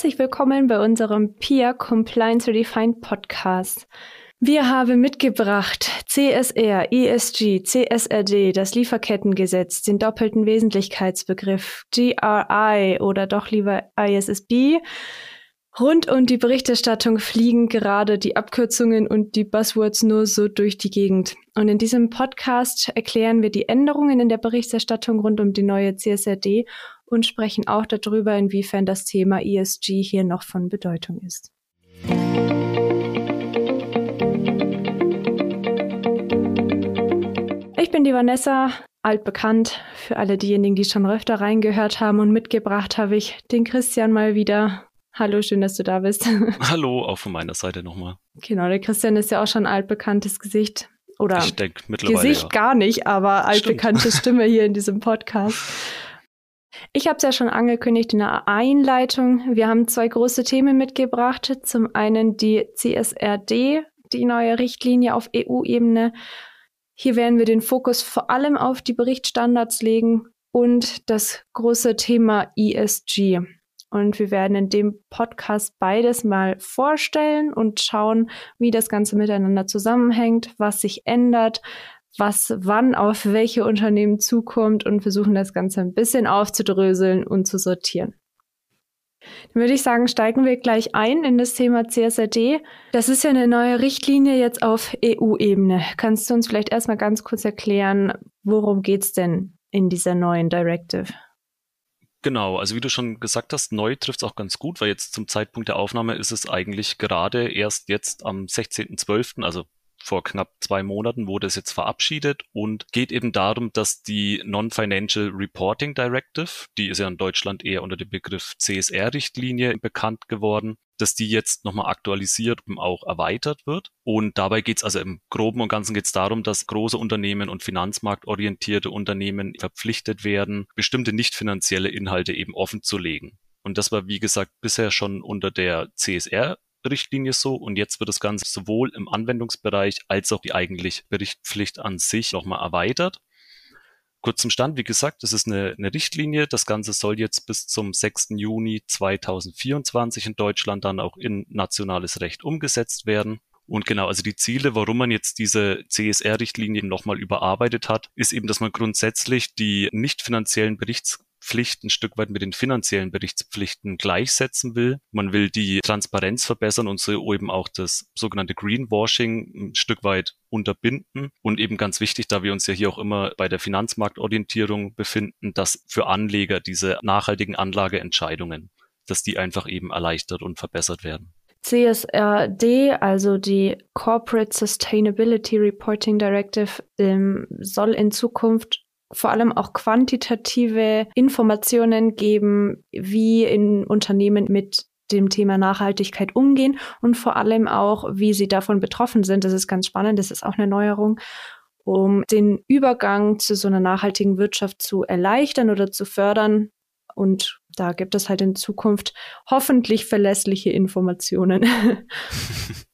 Herzlich willkommen bei unserem PIA Compliance Redefined Podcast. Wir haben mitgebracht CSR, ESG, CSRD, das Lieferkettengesetz, den doppelten Wesentlichkeitsbegriff, GRI oder doch lieber ISSB. Rund um die Berichterstattung fliegen gerade die Abkürzungen und die Buzzwords nur so durch die Gegend. Und in diesem Podcast erklären wir die Änderungen in der Berichterstattung rund um die neue CSRD und sprechen auch darüber, inwiefern das Thema ESG hier noch von Bedeutung ist. Ich bin die Vanessa, altbekannt. Für alle diejenigen, die schon öfter reingehört haben und mitgebracht habe ich den Christian mal wieder. Hallo, schön, dass du da bist. Hallo, auch von meiner Seite nochmal. Genau, der Christian ist ja auch schon altbekanntes Gesicht. Oder denk, mittlerweile, Gesicht ja. gar nicht, aber altbekannte Stimme hier in diesem Podcast. Ich habe es ja schon angekündigt in der Einleitung. Wir haben zwei große Themen mitgebracht. Zum einen die CSRD, die neue Richtlinie auf EU-Ebene. Hier werden wir den Fokus vor allem auf die Berichtsstandards legen und das große Thema ESG. Und wir werden in dem Podcast beides mal vorstellen und schauen, wie das Ganze miteinander zusammenhängt, was sich ändert, was wann auf welche Unternehmen zukommt und versuchen das Ganze ein bisschen aufzudröseln und zu sortieren. Dann würde ich sagen, steigen wir gleich ein in das Thema CSRD. Das ist ja eine neue Richtlinie jetzt auf EU-Ebene. Kannst du uns vielleicht erstmal ganz kurz erklären, worum geht's denn in dieser neuen Directive? Genau, also wie du schon gesagt hast, neu trifft es auch ganz gut, weil jetzt zum Zeitpunkt der Aufnahme ist es eigentlich gerade erst jetzt am 16.12., also vor knapp zwei Monaten wurde es jetzt verabschiedet und geht eben darum, dass die Non-Financial Reporting Directive, die ist ja in Deutschland eher unter dem Begriff CSR-Richtlinie bekannt geworden, dass die jetzt nochmal aktualisiert und auch erweitert wird. Und dabei geht es also im Groben und Ganzen geht es darum, dass große Unternehmen und finanzmarktorientierte Unternehmen verpflichtet werden, bestimmte nicht finanzielle Inhalte eben offen zu legen. Und das war, wie gesagt, bisher schon unter der CSR Richtlinie so und jetzt wird das Ganze sowohl im Anwendungsbereich als auch die eigentliche Berichtspflicht an sich nochmal erweitert. Kurz zum Stand, wie gesagt, das ist eine, eine Richtlinie. Das Ganze soll jetzt bis zum 6. Juni 2024 in Deutschland dann auch in nationales Recht umgesetzt werden. Und genau, also die Ziele, warum man jetzt diese CSR-Richtlinie nochmal überarbeitet hat, ist eben, dass man grundsätzlich die nicht finanziellen Berichts Pflichten ein Stück weit mit den finanziellen Berichtspflichten gleichsetzen will. Man will die Transparenz verbessern und so eben auch das sogenannte Greenwashing ein Stück weit unterbinden. Und eben ganz wichtig, da wir uns ja hier auch immer bei der Finanzmarktorientierung befinden, dass für Anleger diese nachhaltigen Anlageentscheidungen, dass die einfach eben erleichtert und verbessert werden. CSRD, also die Corporate Sustainability Reporting Directive, ähm, soll in Zukunft vor allem auch quantitative Informationen geben, wie in Unternehmen mit dem Thema Nachhaltigkeit umgehen und vor allem auch, wie sie davon betroffen sind. Das ist ganz spannend, das ist auch eine Neuerung, um den Übergang zu so einer nachhaltigen Wirtschaft zu erleichtern oder zu fördern. Und da gibt es halt in Zukunft hoffentlich verlässliche Informationen.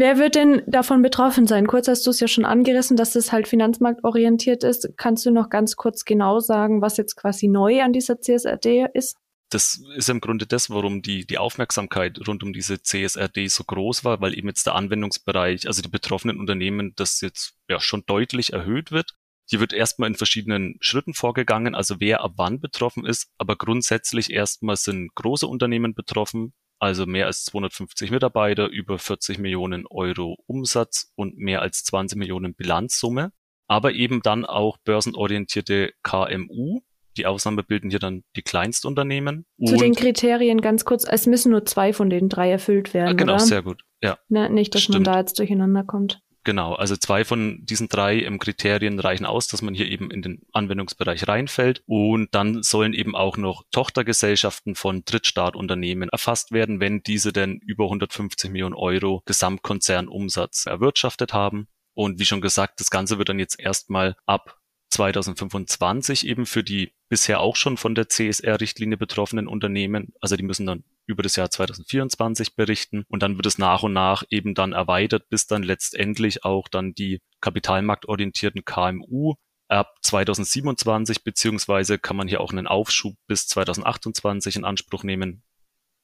Wer wird denn davon betroffen sein? Kurz hast du es ja schon angerissen, dass es halt finanzmarktorientiert ist. Kannst du noch ganz kurz genau sagen, was jetzt quasi neu an dieser CSRD ist? Das ist im Grunde das, warum die, die Aufmerksamkeit rund um diese CSRD so groß war, weil eben jetzt der Anwendungsbereich, also die betroffenen Unternehmen, das jetzt ja schon deutlich erhöht wird. Hier wird erstmal in verschiedenen Schritten vorgegangen, also wer ab wann betroffen ist, aber grundsätzlich erstmal sind große Unternehmen betroffen, also mehr als 250 Mitarbeiter, über 40 Millionen Euro Umsatz und mehr als 20 Millionen Bilanzsumme, aber eben dann auch börsenorientierte KMU. Die Ausnahme bilden hier dann die Kleinstunternehmen. Zu den Kriterien ganz kurz, es müssen nur zwei von den drei erfüllt werden. Ah, genau, oder? sehr gut. Ja. Ne, nicht, dass Stimmt. man da jetzt durcheinander kommt. Genau, also zwei von diesen drei im Kriterien reichen aus, dass man hier eben in den Anwendungsbereich reinfällt. Und dann sollen eben auch noch Tochtergesellschaften von Drittstaatunternehmen erfasst werden, wenn diese denn über 150 Millionen Euro Gesamtkonzernumsatz erwirtschaftet haben. Und wie schon gesagt, das Ganze wird dann jetzt erstmal ab 2025 eben für die bisher auch schon von der CSR-Richtlinie betroffenen Unternehmen, also die müssen dann über das Jahr 2024 berichten und dann wird es nach und nach eben dann erweitert, bis dann letztendlich auch dann die kapitalmarktorientierten KMU ab 2027 beziehungsweise kann man hier auch einen Aufschub bis 2028 in Anspruch nehmen.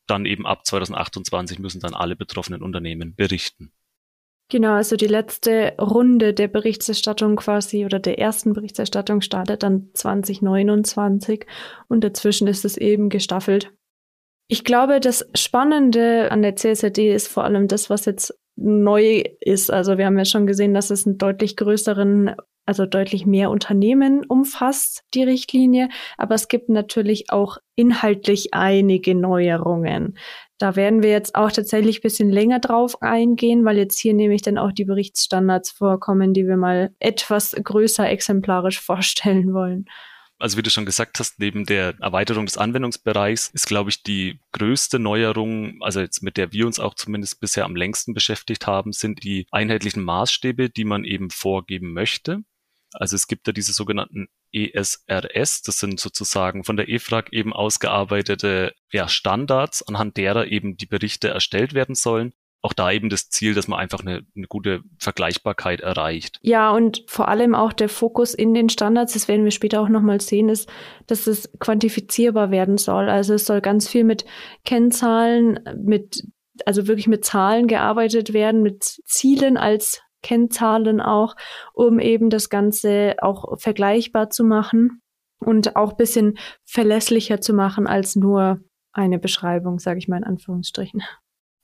dann eben ab 2028 müssen dann alle betroffenen Unternehmen berichten. Genau, also die letzte Runde der Berichterstattung quasi oder der ersten Berichterstattung startet dann 2029 und dazwischen ist es eben gestaffelt. Ich glaube, das Spannende an der CSRD ist vor allem das, was jetzt neu ist. Also wir haben ja schon gesehen, dass es einen deutlich größeren, also deutlich mehr Unternehmen umfasst, die Richtlinie. Aber es gibt natürlich auch inhaltlich einige Neuerungen. Da werden wir jetzt auch tatsächlich bisschen länger drauf eingehen, weil jetzt hier nämlich dann auch die Berichtsstandards vorkommen, die wir mal etwas größer exemplarisch vorstellen wollen. Also wie du schon gesagt hast, neben der Erweiterung des Anwendungsbereichs ist, glaube ich, die größte Neuerung, also jetzt mit der wir uns auch zumindest bisher am längsten beschäftigt haben, sind die einheitlichen Maßstäbe, die man eben vorgeben möchte. Also es gibt ja diese sogenannten ESRS, das sind sozusagen von der EFRAG eben ausgearbeitete ja, Standards, anhand derer eben die Berichte erstellt werden sollen. Auch da eben das Ziel, dass man einfach eine, eine gute Vergleichbarkeit erreicht. Ja, und vor allem auch der Fokus in den Standards, das werden wir später auch nochmal sehen, ist, dass es quantifizierbar werden soll. Also es soll ganz viel mit Kennzahlen, mit also wirklich mit Zahlen gearbeitet werden, mit Zielen als Kennzahlen auch, um eben das Ganze auch vergleichbar zu machen und auch bisschen verlässlicher zu machen als nur eine Beschreibung, sage ich mal in Anführungsstrichen.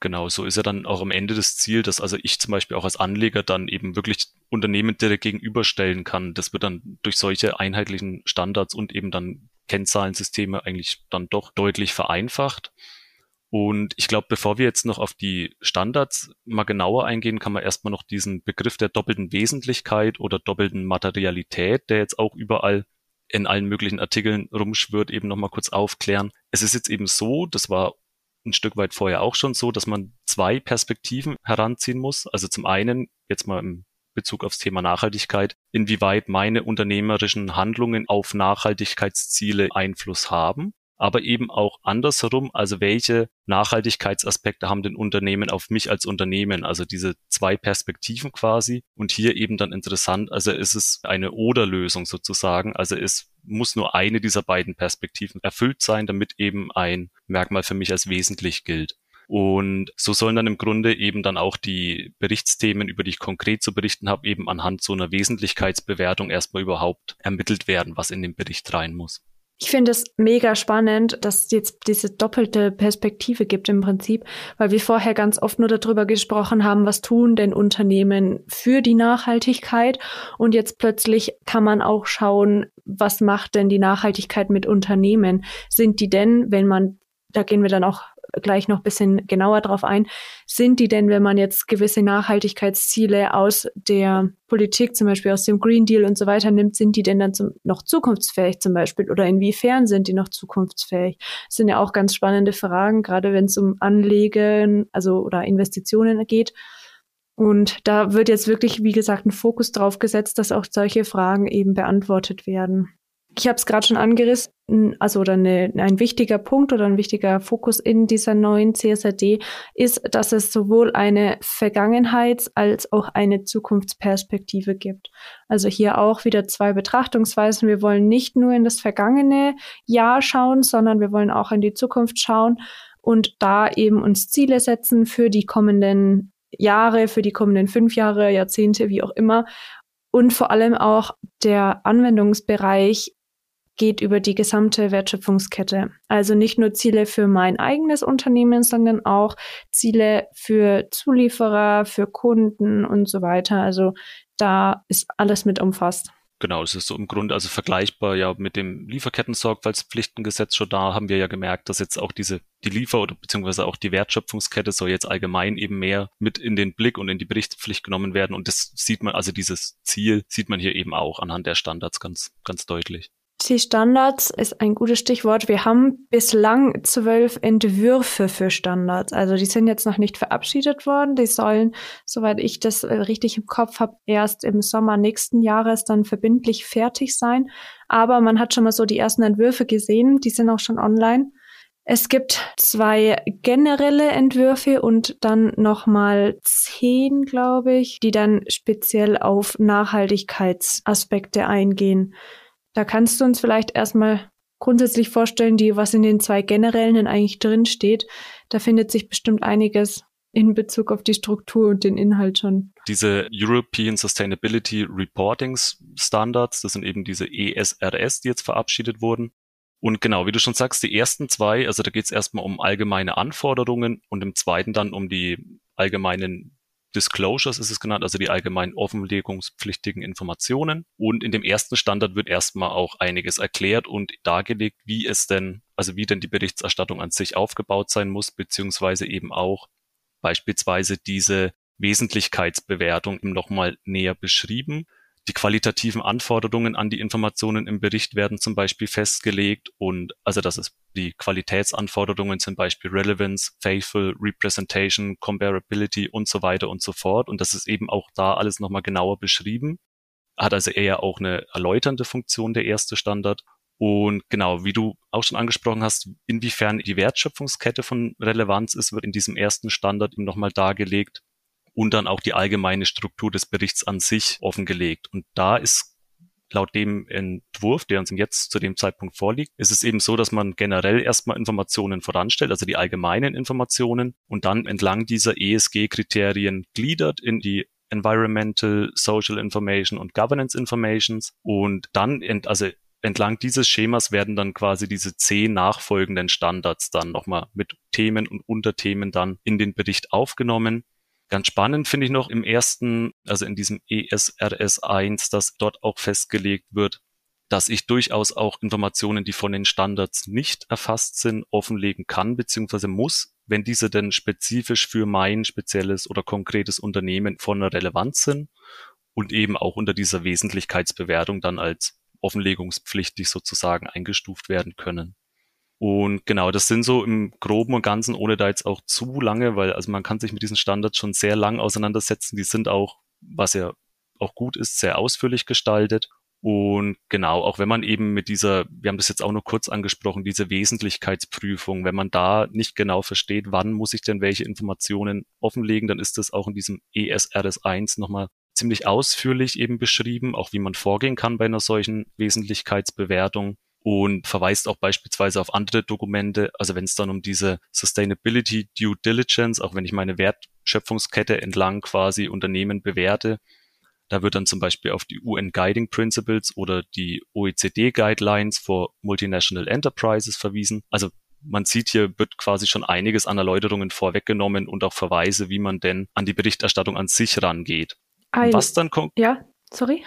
Genau, so ist ja dann auch am Ende das Ziel, dass also ich zum Beispiel auch als Anleger dann eben wirklich Unternehmen direkt gegenüberstellen kann. Das wird dann durch solche einheitlichen Standards und eben dann Kennzahlensysteme eigentlich dann doch deutlich vereinfacht. Und ich glaube, bevor wir jetzt noch auf die Standards mal genauer eingehen, kann man erstmal noch diesen Begriff der doppelten Wesentlichkeit oder doppelten Materialität, der jetzt auch überall in allen möglichen Artikeln rumschwirrt, eben nochmal kurz aufklären. Es ist jetzt eben so, das war ein Stück weit vorher auch schon so, dass man zwei Perspektiven heranziehen muss. Also zum einen, jetzt mal im Bezug aufs Thema Nachhaltigkeit, inwieweit meine unternehmerischen Handlungen auf Nachhaltigkeitsziele Einfluss haben aber eben auch andersherum, also welche Nachhaltigkeitsaspekte haben denn Unternehmen auf mich als Unternehmen, also diese zwei Perspektiven quasi. Und hier eben dann interessant, also ist es eine Oder-Lösung sozusagen, also es muss nur eine dieser beiden Perspektiven erfüllt sein, damit eben ein Merkmal für mich als wesentlich gilt. Und so sollen dann im Grunde eben dann auch die Berichtsthemen, über die ich konkret zu berichten habe, eben anhand so einer Wesentlichkeitsbewertung erstmal überhaupt ermittelt werden, was in den Bericht rein muss. Ich finde es mega spannend, dass es jetzt diese doppelte Perspektive gibt im Prinzip, weil wir vorher ganz oft nur darüber gesprochen haben, was tun denn Unternehmen für die Nachhaltigkeit und jetzt plötzlich kann man auch schauen, was macht denn die Nachhaltigkeit mit Unternehmen? Sind die denn, wenn man da gehen wir dann auch gleich noch bisschen genauer drauf ein. Sind die denn, wenn man jetzt gewisse Nachhaltigkeitsziele aus der Politik, zum Beispiel aus dem Green Deal und so weiter nimmt, sind die denn dann zum, noch zukunftsfähig zum Beispiel? Oder inwiefern sind die noch zukunftsfähig? Das sind ja auch ganz spannende Fragen, gerade wenn es um Anlegen, also oder Investitionen geht. Und da wird jetzt wirklich, wie gesagt, ein Fokus drauf gesetzt, dass auch solche Fragen eben beantwortet werden. Ich habe es gerade schon angerissen, also oder eine, ein wichtiger Punkt oder ein wichtiger Fokus in dieser neuen CSRD ist, dass es sowohl eine Vergangenheits- als auch eine Zukunftsperspektive gibt. Also hier auch wieder zwei Betrachtungsweisen. Wir wollen nicht nur in das vergangene Jahr schauen, sondern wir wollen auch in die Zukunft schauen und da eben uns Ziele setzen für die kommenden Jahre, für die kommenden fünf Jahre, Jahrzehnte, wie auch immer. Und vor allem auch der Anwendungsbereich geht über die gesamte Wertschöpfungskette. Also nicht nur Ziele für mein eigenes Unternehmen, sondern auch Ziele für Zulieferer, für Kunden und so weiter. Also da ist alles mit umfasst. Genau, es ist so im Grunde also vergleichbar ja mit dem Lieferketten-Sorgfaltspflichtengesetz schon da haben wir ja gemerkt, dass jetzt auch diese die Liefer- oder beziehungsweise auch die Wertschöpfungskette soll jetzt allgemein eben mehr mit in den Blick und in die Berichtspflicht genommen werden und das sieht man also dieses Ziel sieht man hier eben auch anhand der Standards ganz ganz deutlich. Die Standards ist ein gutes Stichwort. Wir haben bislang zwölf Entwürfe für Standards. Also die sind jetzt noch nicht verabschiedet worden. Die sollen, soweit ich das äh, richtig im Kopf habe, erst im Sommer nächsten Jahres dann verbindlich fertig sein. Aber man hat schon mal so die ersten Entwürfe gesehen. Die sind auch schon online. Es gibt zwei generelle Entwürfe und dann nochmal zehn, glaube ich, die dann speziell auf Nachhaltigkeitsaspekte eingehen. Da kannst du uns vielleicht erstmal grundsätzlich vorstellen, die, was in den zwei generellen denn eigentlich drin steht. Da findet sich bestimmt einiges in Bezug auf die Struktur und den Inhalt schon. Diese European Sustainability Reporting Standards, das sind eben diese ESRS, die jetzt verabschiedet wurden. Und genau, wie du schon sagst, die ersten zwei, also da geht es erstmal um allgemeine Anforderungen und im zweiten dann um die allgemeinen Disclosures ist es genannt, also die allgemein offenlegungspflichtigen Informationen. Und in dem ersten Standard wird erstmal auch einiges erklärt und dargelegt, wie es denn, also wie denn die Berichterstattung an sich aufgebaut sein muss, beziehungsweise eben auch beispielsweise diese Wesentlichkeitsbewertung nochmal näher beschrieben. Die qualitativen Anforderungen an die Informationen im Bericht werden zum Beispiel festgelegt und also das ist die Qualitätsanforderungen zum Beispiel Relevance, Faithful, Representation, Comparability und so weiter und so fort. Und das ist eben auch da alles nochmal genauer beschrieben. Hat also eher auch eine erläuternde Funktion, der erste Standard. Und genau, wie du auch schon angesprochen hast, inwiefern die Wertschöpfungskette von Relevanz ist, wird in diesem ersten Standard eben nochmal dargelegt und dann auch die allgemeine Struktur des Berichts an sich offengelegt. Und da ist laut dem Entwurf, der uns jetzt zu dem Zeitpunkt vorliegt, ist es eben so, dass man generell erstmal Informationen voranstellt, also die allgemeinen Informationen und dann entlang dieser ESG-Kriterien gliedert in die Environmental, Social Information und Governance Informations und dann, ent, also entlang dieses Schemas werden dann quasi diese zehn nachfolgenden Standards dann nochmal mit Themen und Unterthemen dann in den Bericht aufgenommen. Ganz spannend finde ich noch im ersten, also in diesem ESRS 1, dass dort auch festgelegt wird, dass ich durchaus auch Informationen, die von den Standards nicht erfasst sind, offenlegen kann bzw. muss, wenn diese denn spezifisch für mein spezielles oder konkretes Unternehmen von Relevanz sind und eben auch unter dieser Wesentlichkeitsbewertung dann als offenlegungspflichtig sozusagen eingestuft werden können. Und genau, das sind so im Groben und Ganzen, ohne da jetzt auch zu lange, weil also man kann sich mit diesen Standards schon sehr lang auseinandersetzen. Die sind auch, was ja auch gut ist, sehr ausführlich gestaltet. Und genau, auch wenn man eben mit dieser, wir haben das jetzt auch nur kurz angesprochen, diese Wesentlichkeitsprüfung, wenn man da nicht genau versteht, wann muss ich denn welche Informationen offenlegen, dann ist das auch in diesem ESRS 1 nochmal ziemlich ausführlich eben beschrieben, auch wie man vorgehen kann bei einer solchen Wesentlichkeitsbewertung und verweist auch beispielsweise auf andere Dokumente. Also wenn es dann um diese Sustainability Due Diligence, auch wenn ich meine Wertschöpfungskette entlang quasi Unternehmen bewerte, da wird dann zum Beispiel auf die UN Guiding Principles oder die OECD Guidelines for Multinational Enterprises verwiesen. Also man sieht hier wird quasi schon einiges an Erläuterungen vorweggenommen und auch Verweise, wie man denn an die Berichterstattung an sich rangeht. Was dann kommt. Ja, sorry.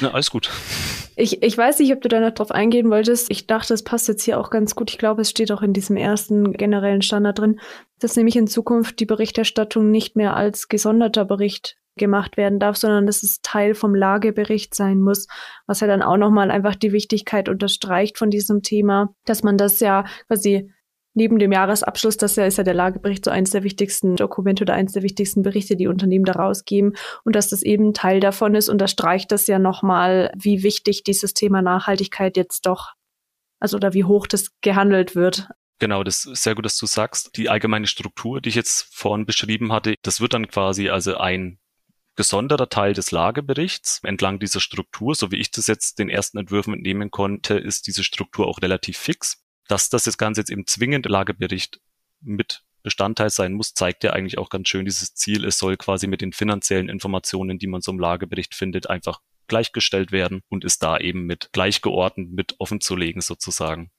Na, alles gut. Ich, ich weiß nicht, ob du da noch drauf eingehen wolltest. Ich dachte, es passt jetzt hier auch ganz gut. Ich glaube, es steht auch in diesem ersten generellen Standard drin, dass nämlich in Zukunft die Berichterstattung nicht mehr als gesonderter Bericht gemacht werden darf, sondern dass es Teil vom Lagebericht sein muss, was ja dann auch nochmal einfach die Wichtigkeit unterstreicht von diesem Thema, dass man das ja quasi neben dem Jahresabschluss, das ist ja der Lagebericht so eines der wichtigsten Dokumente oder eines der wichtigsten Berichte, die Unternehmen da rausgeben und dass das eben Teil davon ist, unterstreicht das ja nochmal, wie wichtig dieses Thema Nachhaltigkeit jetzt doch, also oder wie hoch das gehandelt wird. Genau, das ist sehr gut, dass du sagst. Die allgemeine Struktur, die ich jetzt vorhin beschrieben hatte, das wird dann quasi also ein gesonderter Teil des Lageberichts. Entlang dieser Struktur, so wie ich das jetzt den ersten Entwürfen entnehmen konnte, ist diese Struktur auch relativ fix dass das das Ganze jetzt im zwingenden Lagebericht mit Bestandteil sein muss, zeigt ja eigentlich auch ganz schön dieses Ziel. Es soll quasi mit den finanziellen Informationen, die man so im Lagebericht findet, einfach gleichgestellt werden und ist da eben mit gleichgeordnet mit offen zu legen sozusagen.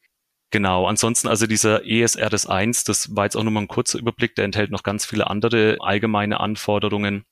Genau, ansonsten also dieser ESRS 1, das war jetzt auch nur mal ein kurzer Überblick, der enthält noch ganz viele andere allgemeine Anforderungen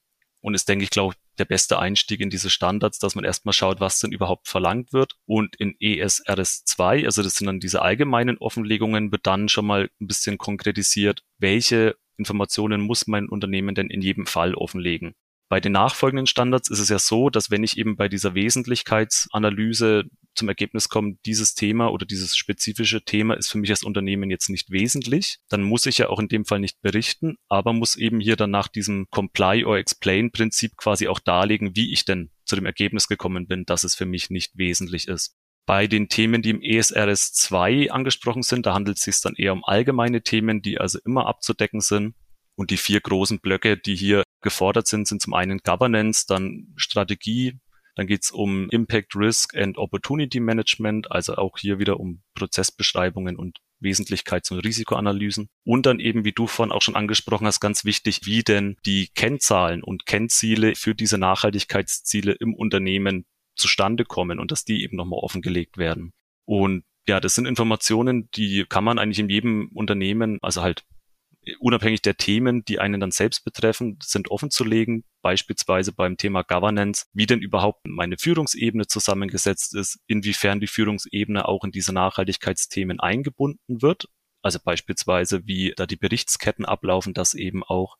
und ist, denke ich, glaube der beste Einstieg in diese Standards, dass man erstmal schaut, was denn überhaupt verlangt wird. Und in ESRS 2, also das sind dann diese allgemeinen Offenlegungen, wird dann schon mal ein bisschen konkretisiert, welche Informationen muss mein Unternehmen denn in jedem Fall offenlegen. Bei den nachfolgenden Standards ist es ja so, dass wenn ich eben bei dieser Wesentlichkeitsanalyse zum Ergebnis komme, dieses Thema oder dieses spezifische Thema ist für mich als Unternehmen jetzt nicht wesentlich, dann muss ich ja auch in dem Fall nicht berichten, aber muss eben hier dann nach diesem Comply or Explain Prinzip quasi auch darlegen, wie ich denn zu dem Ergebnis gekommen bin, dass es für mich nicht wesentlich ist. Bei den Themen, die im ESRS 2 angesprochen sind, da handelt es sich dann eher um allgemeine Themen, die also immer abzudecken sind. Und die vier großen Blöcke, die hier gefordert sind, sind zum einen Governance, dann Strategie, Dann geht es um Impact, Risk and Opportunity Management, also auch hier wieder um Prozessbeschreibungen und Wesentlichkeits- und Risikoanalysen. Und dann eben, wie du vorhin auch schon angesprochen hast, ganz wichtig, wie denn die Kennzahlen und Kennziele für diese Nachhaltigkeitsziele im Unternehmen zustande kommen und dass die eben nochmal offengelegt werden. Und ja, das sind Informationen, die kann man eigentlich in jedem Unternehmen, also halt unabhängig der Themen, die einen dann selbst betreffen, sind offen zu legen. Beispielsweise beim Thema Governance, wie denn überhaupt meine Führungsebene zusammengesetzt ist, inwiefern die Führungsebene auch in diese Nachhaltigkeitsthemen eingebunden wird. Also beispielsweise, wie da die Berichtsketten ablaufen, dass eben auch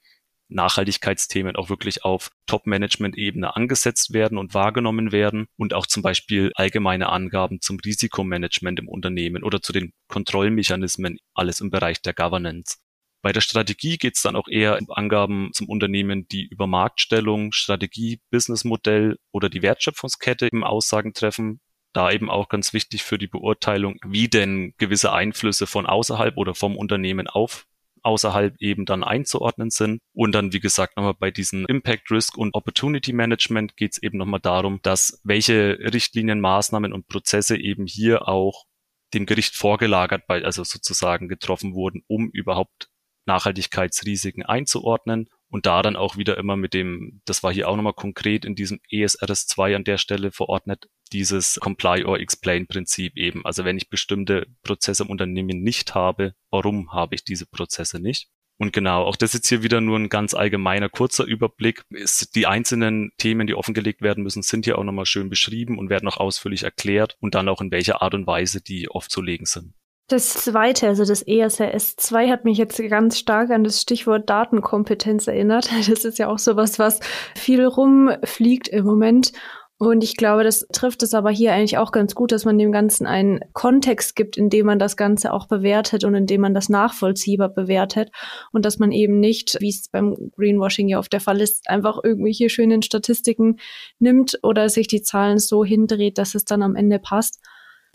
Nachhaltigkeitsthemen auch wirklich auf Top-Management-Ebene angesetzt werden und wahrgenommen werden und auch zum Beispiel allgemeine Angaben zum Risikomanagement im Unternehmen oder zu den Kontrollmechanismen, alles im Bereich der Governance. Bei der Strategie geht es dann auch eher um Angaben zum Unternehmen, die über Marktstellung, Strategie, Businessmodell oder die Wertschöpfungskette im Aussagen treffen. Da eben auch ganz wichtig für die Beurteilung, wie denn gewisse Einflüsse von außerhalb oder vom Unternehmen auf außerhalb eben dann einzuordnen sind. Und dann, wie gesagt, nochmal bei diesen Impact Risk und Opportunity Management geht es eben nochmal darum, dass welche Richtlinien, Maßnahmen und Prozesse eben hier auch dem Gericht vorgelagert, bei, also sozusagen getroffen wurden, um überhaupt Nachhaltigkeitsrisiken einzuordnen und da dann auch wieder immer mit dem, das war hier auch nochmal konkret in diesem ESRS 2 an der Stelle verordnet, dieses Comply or Explain Prinzip eben. Also wenn ich bestimmte Prozesse im Unternehmen nicht habe, warum habe ich diese Prozesse nicht? Und genau, auch das ist jetzt hier wieder nur ein ganz allgemeiner, kurzer Überblick. Ist, die einzelnen Themen, die offengelegt werden müssen, sind hier auch nochmal schön beschrieben und werden auch ausführlich erklärt und dann auch in welcher Art und Weise die aufzulegen sind. Das zweite, also das ESRS 2 hat mich jetzt ganz stark an das Stichwort Datenkompetenz erinnert. Das ist ja auch sowas, was viel rumfliegt im Moment. Und ich glaube, das trifft es aber hier eigentlich auch ganz gut, dass man dem Ganzen einen Kontext gibt, in dem man das Ganze auch bewertet und in dem man das nachvollziehbar bewertet und dass man eben nicht, wie es beim Greenwashing ja oft der Fall ist, einfach irgendwelche schönen Statistiken nimmt oder sich die Zahlen so hindreht, dass es dann am Ende passt,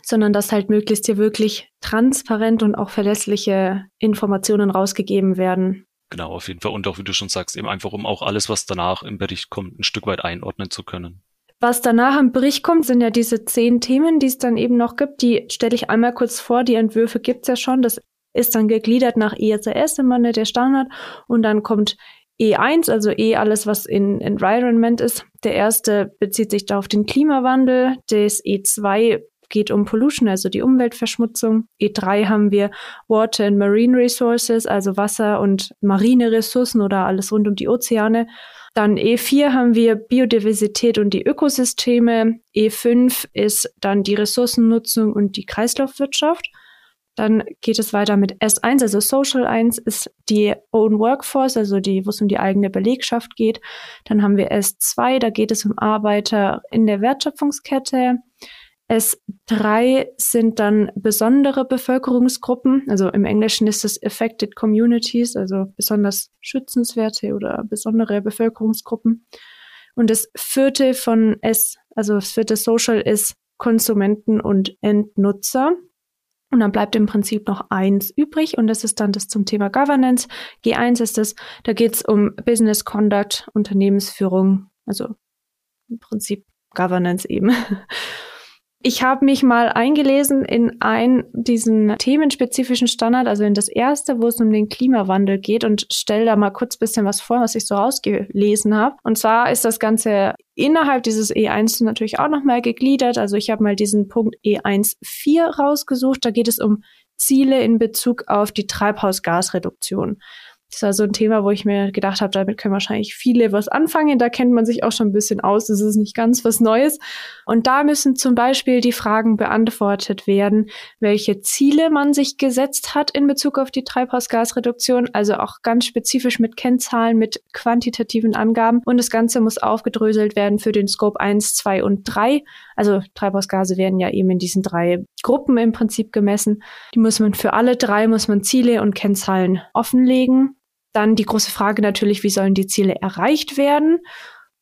sondern dass halt möglichst hier wirklich transparent und auch verlässliche Informationen rausgegeben werden. Genau, auf jeden Fall. Und auch, wie du schon sagst, eben einfach, um auch alles, was danach im Bericht kommt, ein Stück weit einordnen zu können. Was danach im Bericht kommt, sind ja diese zehn Themen, die es dann eben noch gibt. Die stelle ich einmal kurz vor. Die Entwürfe gibt es ja schon. Das ist dann gegliedert nach ESRS, immer ne, der Standard. Und dann kommt E1, also E alles, was in Environment ist. Der erste bezieht sich da auf den Klimawandel. Das E2 geht um Pollution, also die Umweltverschmutzung. E3 haben wir Water and Marine Resources, also Wasser und marine Ressourcen oder alles rund um die Ozeane. Dann E4 haben wir Biodiversität und die Ökosysteme. E5 ist dann die Ressourcennutzung und die Kreislaufwirtschaft. Dann geht es weiter mit S1, also Social 1 ist die Own Workforce, also die, wo es um die eigene Belegschaft geht. Dann haben wir S2, da geht es um Arbeiter in der Wertschöpfungskette. S3 sind dann besondere Bevölkerungsgruppen, also im Englischen ist es Affected Communities, also besonders schützenswerte oder besondere Bevölkerungsgruppen. Und das vierte von S, also das vierte Social ist Konsumenten und Endnutzer. Und dann bleibt im Prinzip noch eins übrig und das ist dann das zum Thema Governance. G1 ist es, da geht es um Business Conduct, Unternehmensführung, also im Prinzip Governance eben. Ich habe mich mal eingelesen in einen diesen themenspezifischen Standard, also in das erste, wo es um den Klimawandel geht und stelle da mal kurz bisschen was vor, was ich so rausgelesen habe. Und zwar ist das Ganze innerhalb dieses E1 natürlich auch nochmal gegliedert. Also ich habe mal diesen Punkt E1.4 rausgesucht. Da geht es um Ziele in Bezug auf die Treibhausgasreduktion. Das war so ein Thema, wo ich mir gedacht habe, damit können wahrscheinlich viele was anfangen. Da kennt man sich auch schon ein bisschen aus. Das ist nicht ganz was Neues. Und da müssen zum Beispiel die Fragen beantwortet werden, welche Ziele man sich gesetzt hat in Bezug auf die Treibhausgasreduktion. Also auch ganz spezifisch mit Kennzahlen, mit quantitativen Angaben. Und das Ganze muss aufgedröselt werden für den Scope 1, 2 und 3. Also Treibhausgase werden ja eben in diesen drei Gruppen im Prinzip gemessen. Die muss man für alle drei, muss man Ziele und Kennzahlen offenlegen. Dann die große Frage natürlich, wie sollen die Ziele erreicht werden?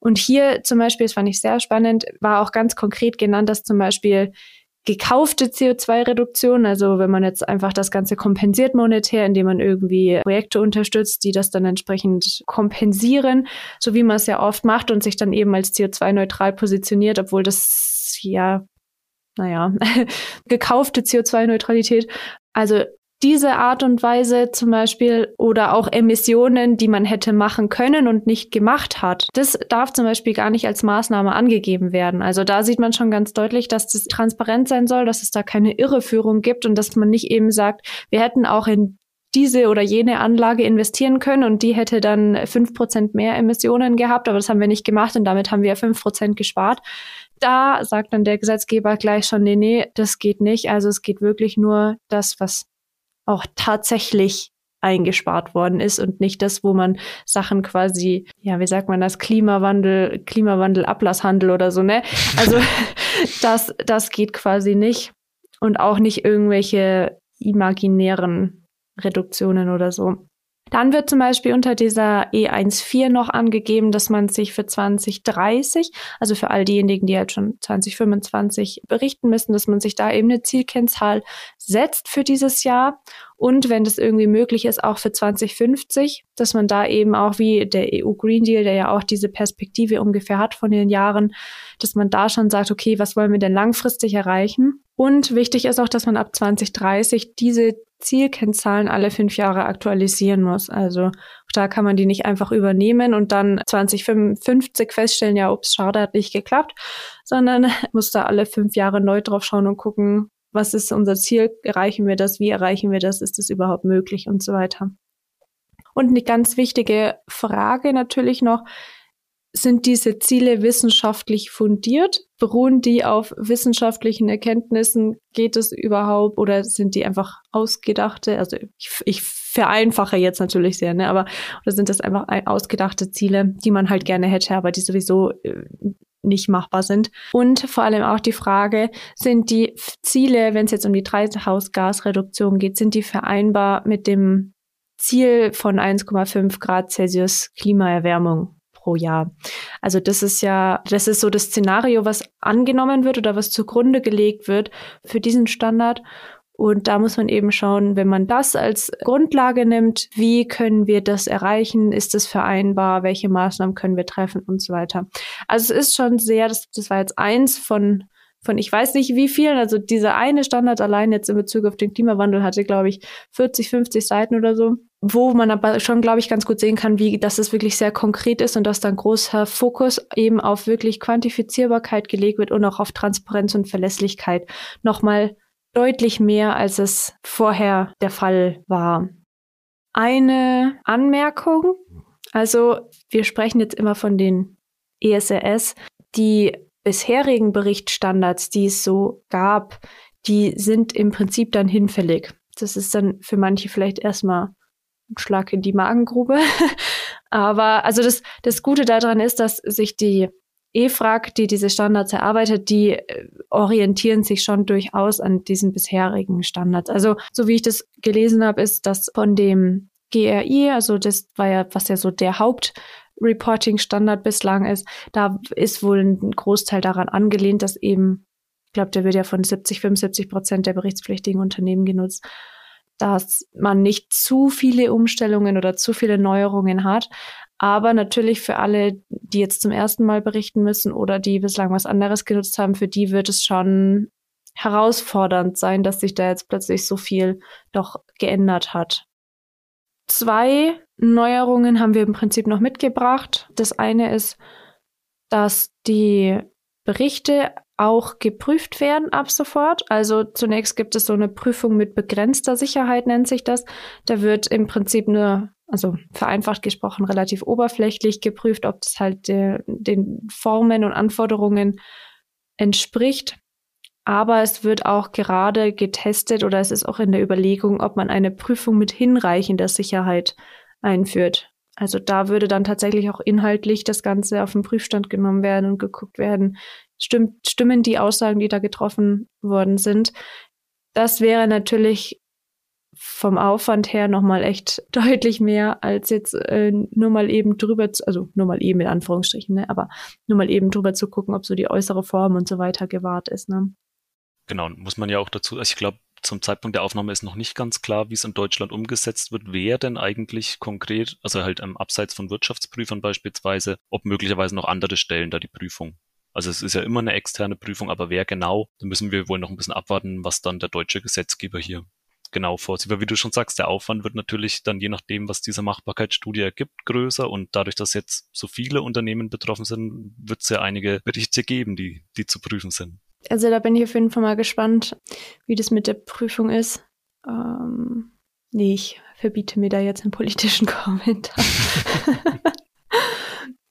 Und hier zum Beispiel, das fand ich sehr spannend, war auch ganz konkret genannt, dass zum Beispiel gekaufte CO2-Reduktion. Also wenn man jetzt einfach das Ganze kompensiert monetär, indem man irgendwie Projekte unterstützt, die das dann entsprechend kompensieren, so wie man es ja oft macht und sich dann eben als CO2-neutral positioniert, obwohl das ja, naja, gekaufte CO2-Neutralität. Also diese Art und Weise zum Beispiel oder auch Emissionen, die man hätte machen können und nicht gemacht hat. Das darf zum Beispiel gar nicht als Maßnahme angegeben werden. Also da sieht man schon ganz deutlich, dass das transparent sein soll, dass es da keine Irreführung gibt und dass man nicht eben sagt, wir hätten auch in diese oder jene Anlage investieren können und die hätte dann fünf Prozent mehr Emissionen gehabt, aber das haben wir nicht gemacht und damit haben wir fünf Prozent gespart. Da sagt dann der Gesetzgeber gleich schon, nee, nee, das geht nicht. Also es geht wirklich nur das, was auch tatsächlich eingespart worden ist und nicht das, wo man Sachen quasi, ja, wie sagt man das, Klimawandel, Klimawandel, Ablasshandel oder so, ne? Also das, das geht quasi nicht. Und auch nicht irgendwelche imaginären Reduktionen oder so. Dann wird zum Beispiel unter dieser E14 noch angegeben, dass man sich für 2030, also für all diejenigen, die jetzt schon 2025 berichten müssen, dass man sich da eben eine Zielkennzahl setzt für dieses Jahr. Und wenn das irgendwie möglich ist, auch für 2050, dass man da eben auch wie der EU Green Deal, der ja auch diese Perspektive ungefähr hat von den Jahren, dass man da schon sagt, okay, was wollen wir denn langfristig erreichen? Und wichtig ist auch, dass man ab 2030 diese Zielkennzahlen alle fünf Jahre aktualisieren muss. Also da kann man die nicht einfach übernehmen und dann 2055 feststellen, ja, ups, schade, hat nicht geklappt, sondern muss da alle fünf Jahre neu drauf schauen und gucken, was ist unser Ziel, erreichen wir das, wie erreichen wir das, ist das überhaupt möglich und so weiter. Und eine ganz wichtige Frage natürlich noch, sind diese Ziele wissenschaftlich fundiert? Beruhen die auf wissenschaftlichen Erkenntnissen? Geht es überhaupt oder sind die einfach ausgedachte? Also ich, ich vereinfache jetzt natürlich sehr, ne? Aber oder sind das einfach ausgedachte Ziele, die man halt gerne hätte, aber die sowieso äh, nicht machbar sind. Und vor allem auch die Frage, sind die Ziele, wenn es jetzt um die Treibhausgasreduktion geht, sind die vereinbar mit dem Ziel von 1,5 Grad Celsius Klimaerwärmung pro Jahr. Also das ist ja, das ist so das Szenario, was angenommen wird oder was zugrunde gelegt wird für diesen Standard. Und da muss man eben schauen, wenn man das als Grundlage nimmt, wie können wir das erreichen? Ist das vereinbar? Welche Maßnahmen können wir treffen und so weiter? Also es ist schon sehr, das, das war jetzt eins von von ich weiß nicht wie vielen, also dieser eine Standard allein jetzt in Bezug auf den Klimawandel hatte, glaube ich, 40, 50 Seiten oder so, wo man aber schon, glaube ich, ganz gut sehen kann, wie, dass es wirklich sehr konkret ist und dass dann großer Fokus eben auf wirklich Quantifizierbarkeit gelegt wird und auch auf Transparenz und Verlässlichkeit. Nochmal deutlich mehr, als es vorher der Fall war. Eine Anmerkung. Also, wir sprechen jetzt immer von den ESRS. Die bisherigen Berichtsstandards, die es so gab, die sind im Prinzip dann hinfällig. Das ist dann für manche vielleicht erstmal ein Schlag in die Magengrube. Aber also das, das Gute daran ist, dass sich die EFRAG, die diese Standards erarbeitet, die äh, orientieren sich schon durchaus an diesen bisherigen Standards. Also so wie ich das gelesen habe, ist das von dem GRI, also das war ja, was ja so der Haupt Reporting-Standard bislang ist, da ist wohl ein Großteil daran angelehnt, dass eben, ich glaube, der wird ja von 70, 75 Prozent der berichtspflichtigen Unternehmen genutzt, dass man nicht zu viele Umstellungen oder zu viele Neuerungen hat. Aber natürlich für alle, die jetzt zum ersten Mal berichten müssen oder die bislang was anderes genutzt haben, für die wird es schon herausfordernd sein, dass sich da jetzt plötzlich so viel doch geändert hat. Zwei Neuerungen haben wir im Prinzip noch mitgebracht. Das eine ist, dass die Berichte auch geprüft werden ab sofort. Also zunächst gibt es so eine Prüfung mit begrenzter Sicherheit, nennt sich das. Da wird im Prinzip nur, also vereinfacht gesprochen, relativ oberflächlich geprüft, ob das halt de, den Formen und Anforderungen entspricht. Aber es wird auch gerade getestet oder es ist auch in der Überlegung, ob man eine Prüfung mit hinreichender Sicherheit einführt. Also da würde dann tatsächlich auch inhaltlich das Ganze auf den Prüfstand genommen werden und geguckt werden, stimmt, stimmen die Aussagen, die da getroffen worden sind. Das wäre natürlich vom Aufwand her nochmal echt deutlich mehr, als jetzt äh, nur mal eben drüber, zu, also nur mal eben in Anführungsstrichen, ne, aber nur mal eben drüber zu gucken, ob so die äußere Form und so weiter gewahrt ist. Ne. Genau, muss man ja auch dazu, also ich glaube, zum Zeitpunkt der Aufnahme ist noch nicht ganz klar, wie es in Deutschland umgesetzt wird, wer denn eigentlich konkret, also halt ähm, abseits von Wirtschaftsprüfern beispielsweise, ob möglicherweise noch andere Stellen da die Prüfung. Also es ist ja immer eine externe Prüfung, aber wer genau, da müssen wir wohl noch ein bisschen abwarten, was dann der deutsche Gesetzgeber hier genau vorsieht. Weil wie du schon sagst, der Aufwand wird natürlich dann je nachdem, was diese Machbarkeitsstudie ergibt, größer und dadurch, dass jetzt so viele Unternehmen betroffen sind, wird es ja einige Berichte geben, die, die zu prüfen sind. Also da bin ich auf jeden Fall mal gespannt, wie das mit der Prüfung ist. Ähm, nee, ich verbiete mir da jetzt einen politischen Kommentar.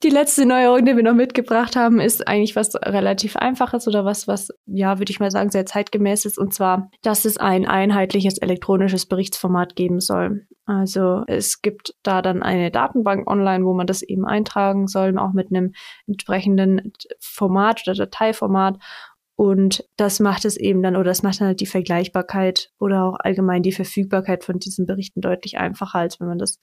Die letzte Neuerung, die wir noch mitgebracht haben, ist eigentlich was relativ einfaches oder was, was, ja, würde ich mal sagen, sehr zeitgemäß ist. Und zwar, dass es ein einheitliches elektronisches Berichtsformat geben soll. Also es gibt da dann eine Datenbank online, wo man das eben eintragen soll, auch mit einem entsprechenden Format oder Dateiformat. Und das macht es eben dann, oder das macht dann halt die Vergleichbarkeit oder auch allgemein die Verfügbarkeit von diesen Berichten deutlich einfacher, als wenn man das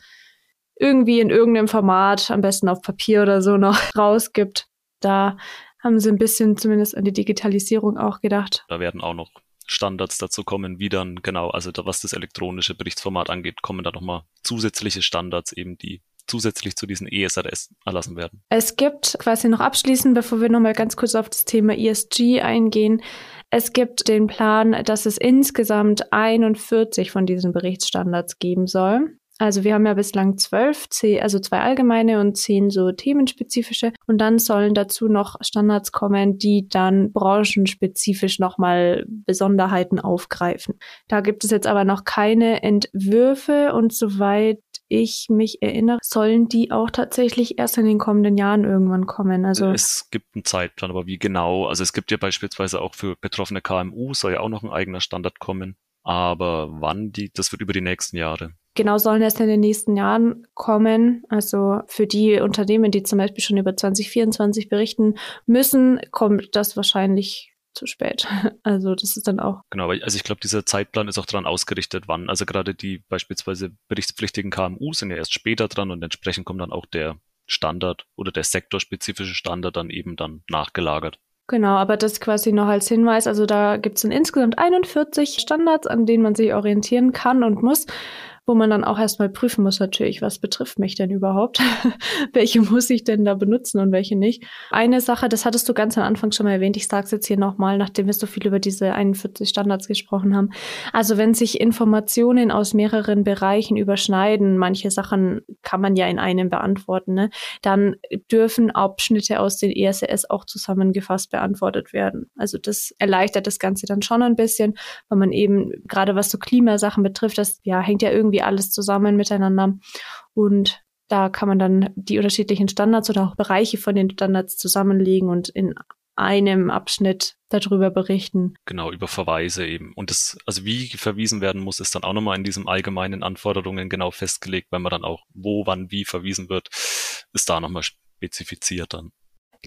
irgendwie in irgendeinem Format, am besten auf Papier oder so noch rausgibt. Da haben sie ein bisschen zumindest an die Digitalisierung auch gedacht. Da werden auch noch Standards dazu kommen, wie dann genau, also da, was das elektronische Berichtsformat angeht, kommen da nochmal zusätzliche Standards eben, die zusätzlich zu diesen ESRS erlassen werden? Es gibt quasi noch abschließend, bevor wir nochmal ganz kurz auf das Thema ESG eingehen, es gibt den Plan, dass es insgesamt 41 von diesen Berichtsstandards geben soll. Also wir haben ja bislang zwölf, also zwei allgemeine und zehn so themenspezifische. Und dann sollen dazu noch Standards kommen, die dann branchenspezifisch nochmal Besonderheiten aufgreifen. Da gibt es jetzt aber noch keine Entwürfe und soweit ich mich erinnere, sollen die auch tatsächlich erst in den kommenden Jahren irgendwann kommen. Also es gibt einen Zeitplan, aber wie genau? Also es gibt ja beispielsweise auch für betroffene KMU soll ja auch noch ein eigener Standard kommen. Aber wann die, das wird über die nächsten Jahre. Genau, sollen erst in den nächsten Jahren kommen. Also für die Unternehmen, die zum Beispiel schon über 2024 berichten müssen, kommt das wahrscheinlich zu spät. Also das ist dann auch. Genau, also ich glaube, dieser Zeitplan ist auch daran ausgerichtet, wann. Also gerade die beispielsweise berichtspflichtigen KMU sind ja erst später dran und entsprechend kommt dann auch der Standard oder der sektorspezifische Standard dann eben dann nachgelagert. Genau, aber das quasi noch als Hinweis. Also da gibt es insgesamt 41 Standards, an denen man sich orientieren kann und muss wo man dann auch erstmal prüfen muss natürlich, was betrifft mich denn überhaupt? welche muss ich denn da benutzen und welche nicht? Eine Sache, das hattest du ganz am Anfang schon mal erwähnt, ich sage es jetzt hier nochmal, nachdem wir so viel über diese 41 Standards gesprochen haben. Also wenn sich Informationen aus mehreren Bereichen überschneiden, manche Sachen kann man ja in einem beantworten, ne? dann dürfen Abschnitte aus den ESRS auch zusammengefasst beantwortet werden. Also das erleichtert das Ganze dann schon ein bisschen, weil man eben, gerade was so Klimasachen betrifft, das ja hängt ja irgendwie irgendwie alles zusammen miteinander. Und da kann man dann die unterschiedlichen Standards oder auch Bereiche von den Standards zusammenlegen und in einem Abschnitt darüber berichten. Genau, über Verweise eben. Und das, also wie verwiesen werden muss, ist dann auch nochmal in diesen allgemeinen Anforderungen genau festgelegt, wenn man dann auch wo, wann, wie verwiesen wird, ist da nochmal spezifiziert dann.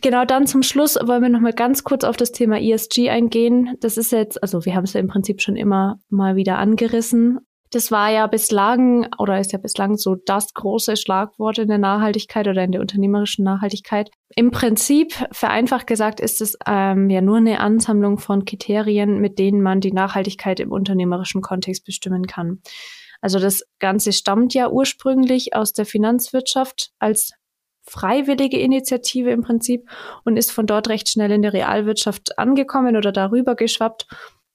Genau, dann zum Schluss wollen wir nochmal ganz kurz auf das Thema ESG eingehen. Das ist jetzt, also wir haben es ja im Prinzip schon immer mal wieder angerissen, das war ja bislang oder ist ja bislang so das große Schlagwort in der Nachhaltigkeit oder in der unternehmerischen Nachhaltigkeit. Im Prinzip, vereinfacht gesagt, ist es ähm, ja nur eine Ansammlung von Kriterien, mit denen man die Nachhaltigkeit im unternehmerischen Kontext bestimmen kann. Also das Ganze stammt ja ursprünglich aus der Finanzwirtschaft als freiwillige Initiative im Prinzip und ist von dort recht schnell in der Realwirtschaft angekommen oder darüber geschwappt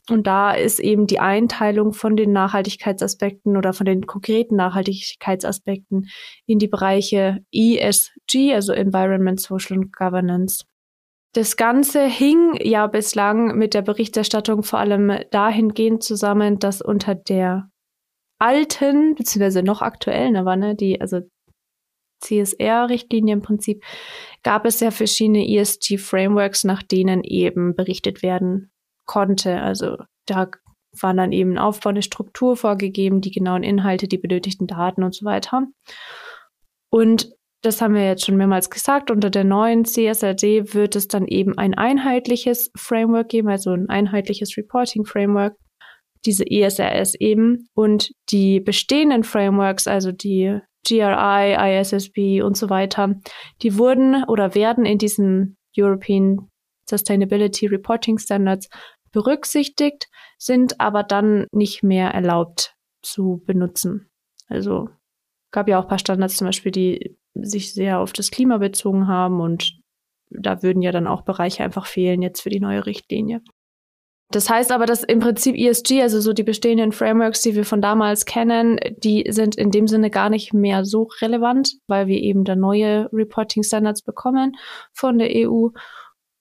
und da ist eben die Einteilung von den Nachhaltigkeitsaspekten oder von den konkreten Nachhaltigkeitsaspekten in die Bereiche ESG, also Environment, Social und Governance. Das Ganze hing ja bislang mit der Berichterstattung vor allem dahingehend zusammen, dass unter der alten, beziehungsweise noch aktuellen, aber ne, die, also CSR-Richtlinie im Prinzip, gab es ja verschiedene ESG-Frameworks, nach denen eben berichtet werden konnte. Also da waren dann eben Aufbau, eine Struktur vorgegeben, die genauen Inhalte, die benötigten Daten und so weiter. Und das haben wir jetzt schon mehrmals gesagt, unter der neuen CSRD wird es dann eben ein einheitliches Framework geben, also ein einheitliches Reporting-Framework, diese ESRS eben. Und die bestehenden Frameworks, also die GRI, ISSB und so weiter, die wurden oder werden in diesen European Sustainability Reporting Standards berücksichtigt, sind aber dann nicht mehr erlaubt zu benutzen. Also gab ja auch ein paar Standards zum Beispiel, die sich sehr auf das Klima bezogen haben und da würden ja dann auch Bereiche einfach fehlen jetzt für die neue Richtlinie. Das heißt aber, dass im Prinzip ESG, also so die bestehenden Frameworks, die wir von damals kennen, die sind in dem Sinne gar nicht mehr so relevant, weil wir eben da neue Reporting Standards bekommen von der EU.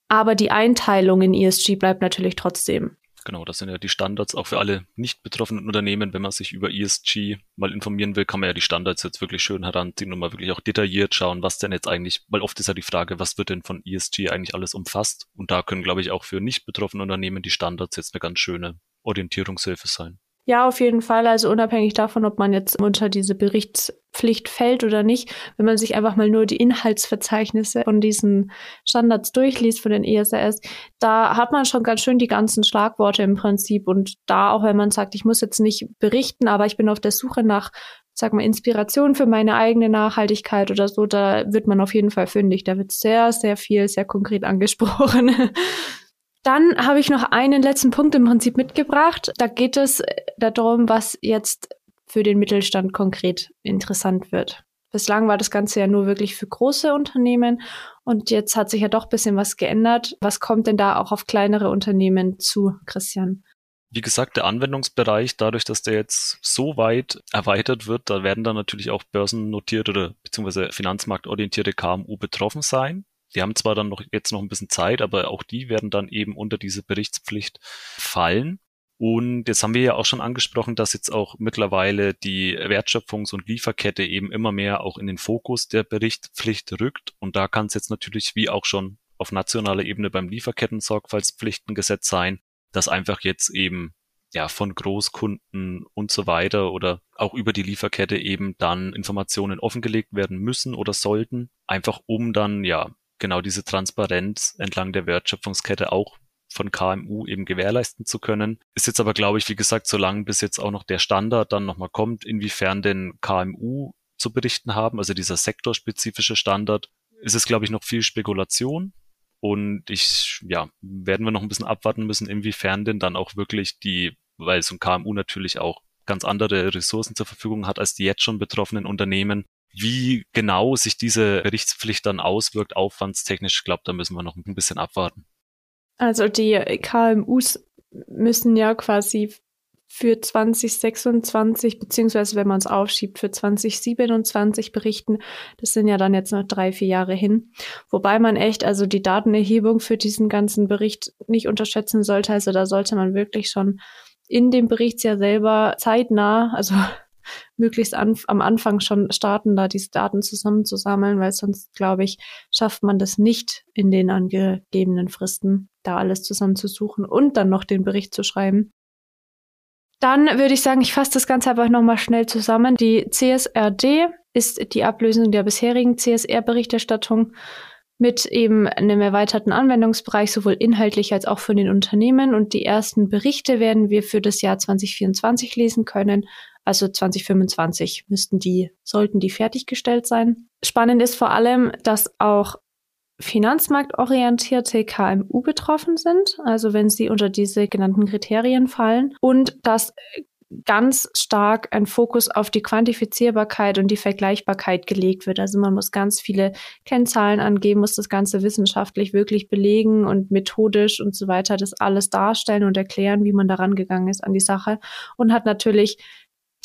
Aber die Einteilung in ESG bleibt natürlich trotzdem. Genau, das sind ja die Standards auch für alle nicht betroffenen Unternehmen. Wenn man sich über ESG mal informieren will, kann man ja die Standards jetzt wirklich schön heranziehen und mal wirklich auch detailliert schauen, was denn jetzt eigentlich, weil oft ist ja die Frage, was wird denn von ESG eigentlich alles umfasst? Und da können, glaube ich, auch für nicht betroffene Unternehmen die Standards jetzt eine ganz schöne Orientierungshilfe sein. Ja, auf jeden Fall. Also unabhängig davon, ob man jetzt unter diese Berichtspflicht fällt oder nicht, wenn man sich einfach mal nur die Inhaltsverzeichnisse von diesen Standards durchliest, von den ESRS, da hat man schon ganz schön die ganzen Schlagworte im Prinzip. Und da auch, wenn man sagt, ich muss jetzt nicht berichten, aber ich bin auf der Suche nach, sag mal, Inspiration für meine eigene Nachhaltigkeit oder so, da wird man auf jeden Fall fündig. Da wird sehr, sehr viel, sehr konkret angesprochen. Dann habe ich noch einen letzten Punkt im Prinzip mitgebracht. Da geht es darum, was jetzt für den Mittelstand konkret interessant wird. Bislang war das Ganze ja nur wirklich für große Unternehmen und jetzt hat sich ja doch ein bisschen was geändert. Was kommt denn da auch auf kleinere Unternehmen zu, Christian? Wie gesagt, der Anwendungsbereich, dadurch, dass der jetzt so weit erweitert wird, da werden dann natürlich auch börsennotierte oder beziehungsweise finanzmarktorientierte KMU betroffen sein. Die haben zwar dann noch jetzt noch ein bisschen Zeit, aber auch die werden dann eben unter diese Berichtspflicht fallen. Und jetzt haben wir ja auch schon angesprochen, dass jetzt auch mittlerweile die Wertschöpfungs- und Lieferkette eben immer mehr auch in den Fokus der Berichtspflicht rückt. Und da kann es jetzt natürlich wie auch schon auf nationaler Ebene beim Lieferketten-Sorgfaltspflichtengesetz sein, dass einfach jetzt eben ja von Großkunden und so weiter oder auch über die Lieferkette eben dann Informationen offengelegt werden müssen oder sollten, einfach um dann ja genau diese Transparenz entlang der Wertschöpfungskette auch von KMU eben gewährleisten zu können. Ist jetzt aber, glaube ich, wie gesagt, solange bis jetzt auch noch der Standard dann nochmal kommt, inwiefern denn KMU zu berichten haben, also dieser sektorspezifische Standard, ist es, glaube ich, noch viel Spekulation. Und ich, ja, werden wir noch ein bisschen abwarten müssen, inwiefern denn dann auch wirklich die, weil so ein KMU natürlich auch ganz andere Ressourcen zur Verfügung hat als die jetzt schon betroffenen Unternehmen, wie genau sich diese Berichtspflicht dann auswirkt, aufwandstechnisch, glaube, da müssen wir noch ein bisschen abwarten. Also die KMUs müssen ja quasi für 2026, beziehungsweise wenn man es aufschiebt, für 2027 berichten. Das sind ja dann jetzt noch drei, vier Jahre hin. Wobei man echt also die Datenerhebung für diesen ganzen Bericht nicht unterschätzen sollte. Also da sollte man wirklich schon in dem Berichtsjahr selber zeitnah, also möglichst an, am Anfang schon starten, da diese Daten zusammenzusammeln, weil sonst, glaube ich, schafft man das nicht in den angegebenen Fristen, da alles zusammenzusuchen und dann noch den Bericht zu schreiben. Dann würde ich sagen, ich fasse das Ganze einfach nochmal schnell zusammen. Die CSRD ist die Ablösung der bisherigen CSR-Berichterstattung mit eben einem erweiterten Anwendungsbereich, sowohl inhaltlich als auch für den Unternehmen. Und die ersten Berichte werden wir für das Jahr 2024 lesen können. Also 2025 müssten die, sollten die fertiggestellt sein. Spannend ist vor allem, dass auch finanzmarktorientierte KMU betroffen sind, also wenn sie unter diese genannten Kriterien fallen und dass ganz stark ein Fokus auf die Quantifizierbarkeit und die Vergleichbarkeit gelegt wird. Also man muss ganz viele Kennzahlen angeben, muss das Ganze wissenschaftlich wirklich belegen und methodisch und so weiter das alles darstellen und erklären, wie man daran gegangen ist an die Sache und hat natürlich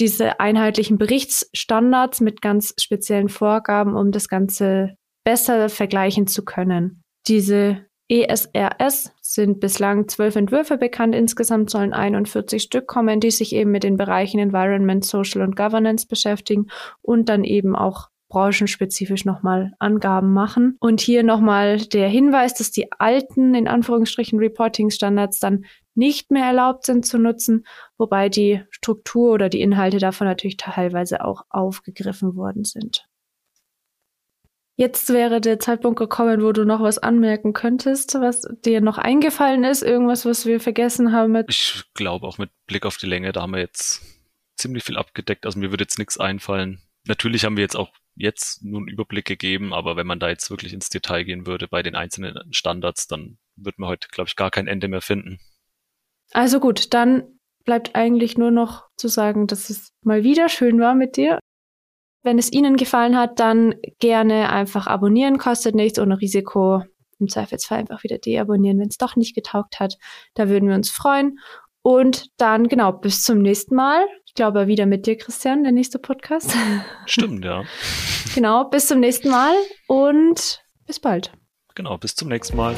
diese einheitlichen Berichtsstandards mit ganz speziellen Vorgaben, um das Ganze besser vergleichen zu können. Diese ESRS sind bislang zwölf Entwürfe bekannt. Insgesamt sollen 41 Stück kommen, die sich eben mit den Bereichen Environment, Social und Governance beschäftigen und dann eben auch branchenspezifisch nochmal Angaben machen. Und hier nochmal der Hinweis, dass die alten, in Anführungsstrichen, Reporting-Standards dann nicht mehr erlaubt sind zu nutzen, wobei die Struktur oder die Inhalte davon natürlich teilweise auch aufgegriffen worden sind. Jetzt wäre der Zeitpunkt gekommen, wo du noch was anmerken könntest, was dir noch eingefallen ist, irgendwas, was wir vergessen haben. Ich glaube auch mit Blick auf die Länge, da haben wir jetzt ziemlich viel abgedeckt. Also mir würde jetzt nichts einfallen. Natürlich haben wir jetzt auch jetzt nur einen Überblick gegeben, aber wenn man da jetzt wirklich ins Detail gehen würde bei den einzelnen Standards, dann wird man heute, glaube ich, gar kein Ende mehr finden. Also gut, dann bleibt eigentlich nur noch zu sagen, dass es mal wieder schön war mit dir. Wenn es Ihnen gefallen hat, dann gerne einfach abonnieren, kostet nichts ohne Risiko. Im Zweifelsfall einfach wieder deabonnieren, wenn es doch nicht getaugt hat. Da würden wir uns freuen. Und dann, genau, bis zum nächsten Mal. Ich glaube, wieder mit dir, Christian, der nächste Podcast. Stimmt, ja. genau, bis zum nächsten Mal und bis bald. Genau, bis zum nächsten Mal.